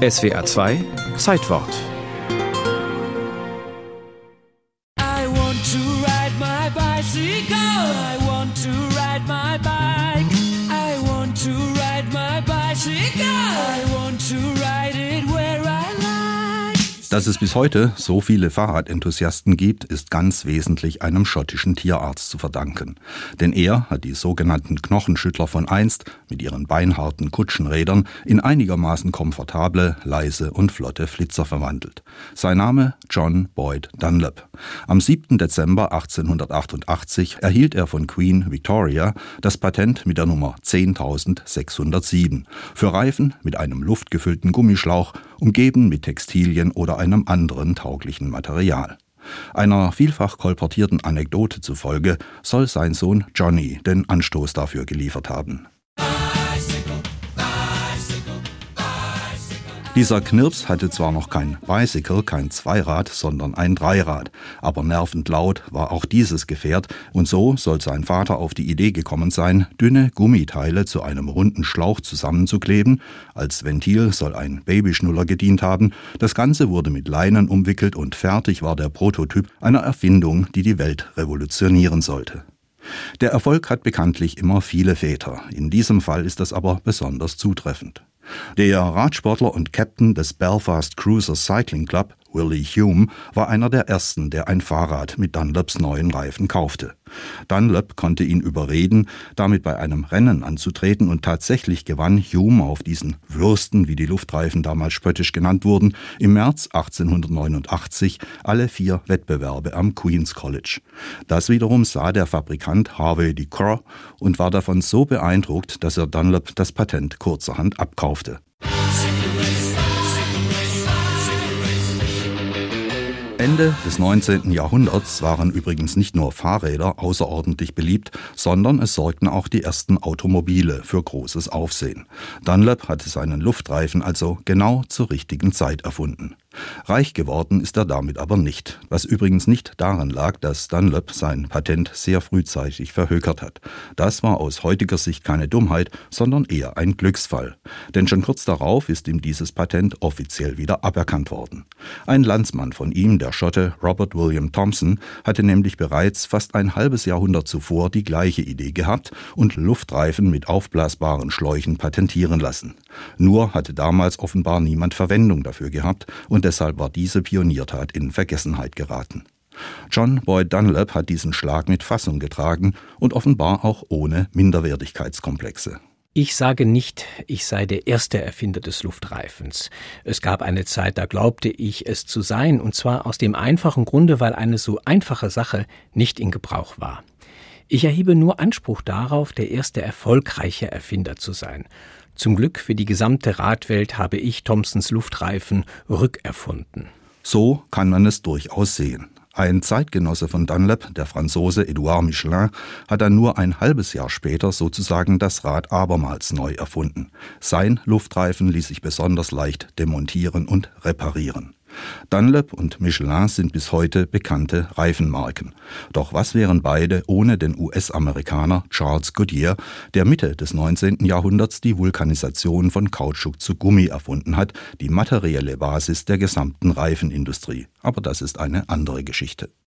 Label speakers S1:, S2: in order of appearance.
S1: SWR 2 Zeitwort.
S2: To
S3: Dass es bis heute so viele Fahrradenthusiasten gibt, ist ganz wesentlich einem schottischen Tierarzt zu verdanken. Denn er hat die sogenannten Knochenschüttler von einst mit ihren beinharten Kutschenrädern in einigermaßen komfortable, leise und flotte Flitzer verwandelt. Sein Name John Boyd Dunlop. Am 7. Dezember 1888 erhielt er von Queen Victoria das Patent mit der Nummer 10607 für Reifen mit einem luftgefüllten Gummischlauch, umgeben mit Textilien oder einem anderen tauglichen Material. Einer vielfach kolportierten Anekdote zufolge soll sein Sohn Johnny den Anstoß dafür geliefert haben. Dieser Knirps hatte zwar noch kein Bicycle, kein Zweirad, sondern ein Dreirad, aber nervend laut war auch dieses Gefährt, und so soll sein Vater auf die Idee gekommen sein, dünne Gummiteile zu einem runden Schlauch zusammenzukleben, als Ventil soll ein Babyschnuller gedient haben, das Ganze wurde mit Leinen umwickelt und fertig war der Prototyp einer Erfindung, die die Welt revolutionieren sollte. Der Erfolg hat bekanntlich immer viele Väter, in diesem Fall ist das aber besonders zutreffend. Der Radsportler und Captain des Belfast Cruiser Cycling Club, Willie Hume, war einer der ersten, der ein Fahrrad mit Dunlops neuen Reifen kaufte. Dunlop konnte ihn überreden, damit bei einem Rennen anzutreten und tatsächlich gewann Hume auf diesen Würsten, wie die Luftreifen damals spöttisch genannt wurden, im März 1889 alle vier Wettbewerbe am Queen's College. Das wiederum sah der Fabrikant Harvey Cor und war davon so beeindruckt, dass er Dunlop das Patent kurzerhand abkaufte. Ende des 19. Jahrhunderts waren übrigens nicht nur Fahrräder außerordentlich beliebt, sondern es sorgten auch die ersten Automobile für großes Aufsehen. Dunlop hatte seinen Luftreifen also genau zur richtigen Zeit erfunden. Reich geworden ist er damit aber nicht, was übrigens nicht daran lag, dass Dunlop sein Patent sehr frühzeitig verhökert hat. Das war aus heutiger Sicht keine Dummheit, sondern eher ein Glücksfall. Denn schon kurz darauf ist ihm dieses Patent offiziell wieder aberkannt worden. Ein Landsmann von ihm, der Schotte Robert William Thompson, hatte nämlich bereits fast ein halbes Jahrhundert zuvor die gleiche Idee gehabt und Luftreifen mit aufblasbaren Schläuchen patentieren lassen. Nur hatte damals offenbar niemand Verwendung dafür gehabt und deshalb war diese Pioniertat in Vergessenheit geraten. John Boyd Dunlop hat diesen Schlag mit Fassung getragen und offenbar auch ohne Minderwertigkeitskomplexe.
S4: Ich sage nicht, ich sei der erste Erfinder des Luftreifens. Es gab eine Zeit, da glaubte ich es zu sein, und zwar aus dem einfachen Grunde, weil eine so einfache Sache nicht in Gebrauch war. Ich erhebe nur Anspruch darauf, der erste erfolgreiche Erfinder zu sein. Zum Glück für die gesamte Radwelt habe ich Thomsons Luftreifen rückerfunden.
S3: So kann man es durchaus sehen. Ein Zeitgenosse von Dunlop, der Franzose Edouard Michelin, hat dann nur ein halbes Jahr später sozusagen das Rad abermals neu erfunden. Sein Luftreifen ließ sich besonders leicht demontieren und reparieren. Dunlop und Michelin sind bis heute bekannte Reifenmarken. Doch was wären beide ohne den US-Amerikaner Charles Goodyear, der Mitte des 19. Jahrhunderts die Vulkanisation von Kautschuk zu Gummi erfunden hat, die materielle Basis der gesamten Reifenindustrie. Aber das ist eine andere Geschichte.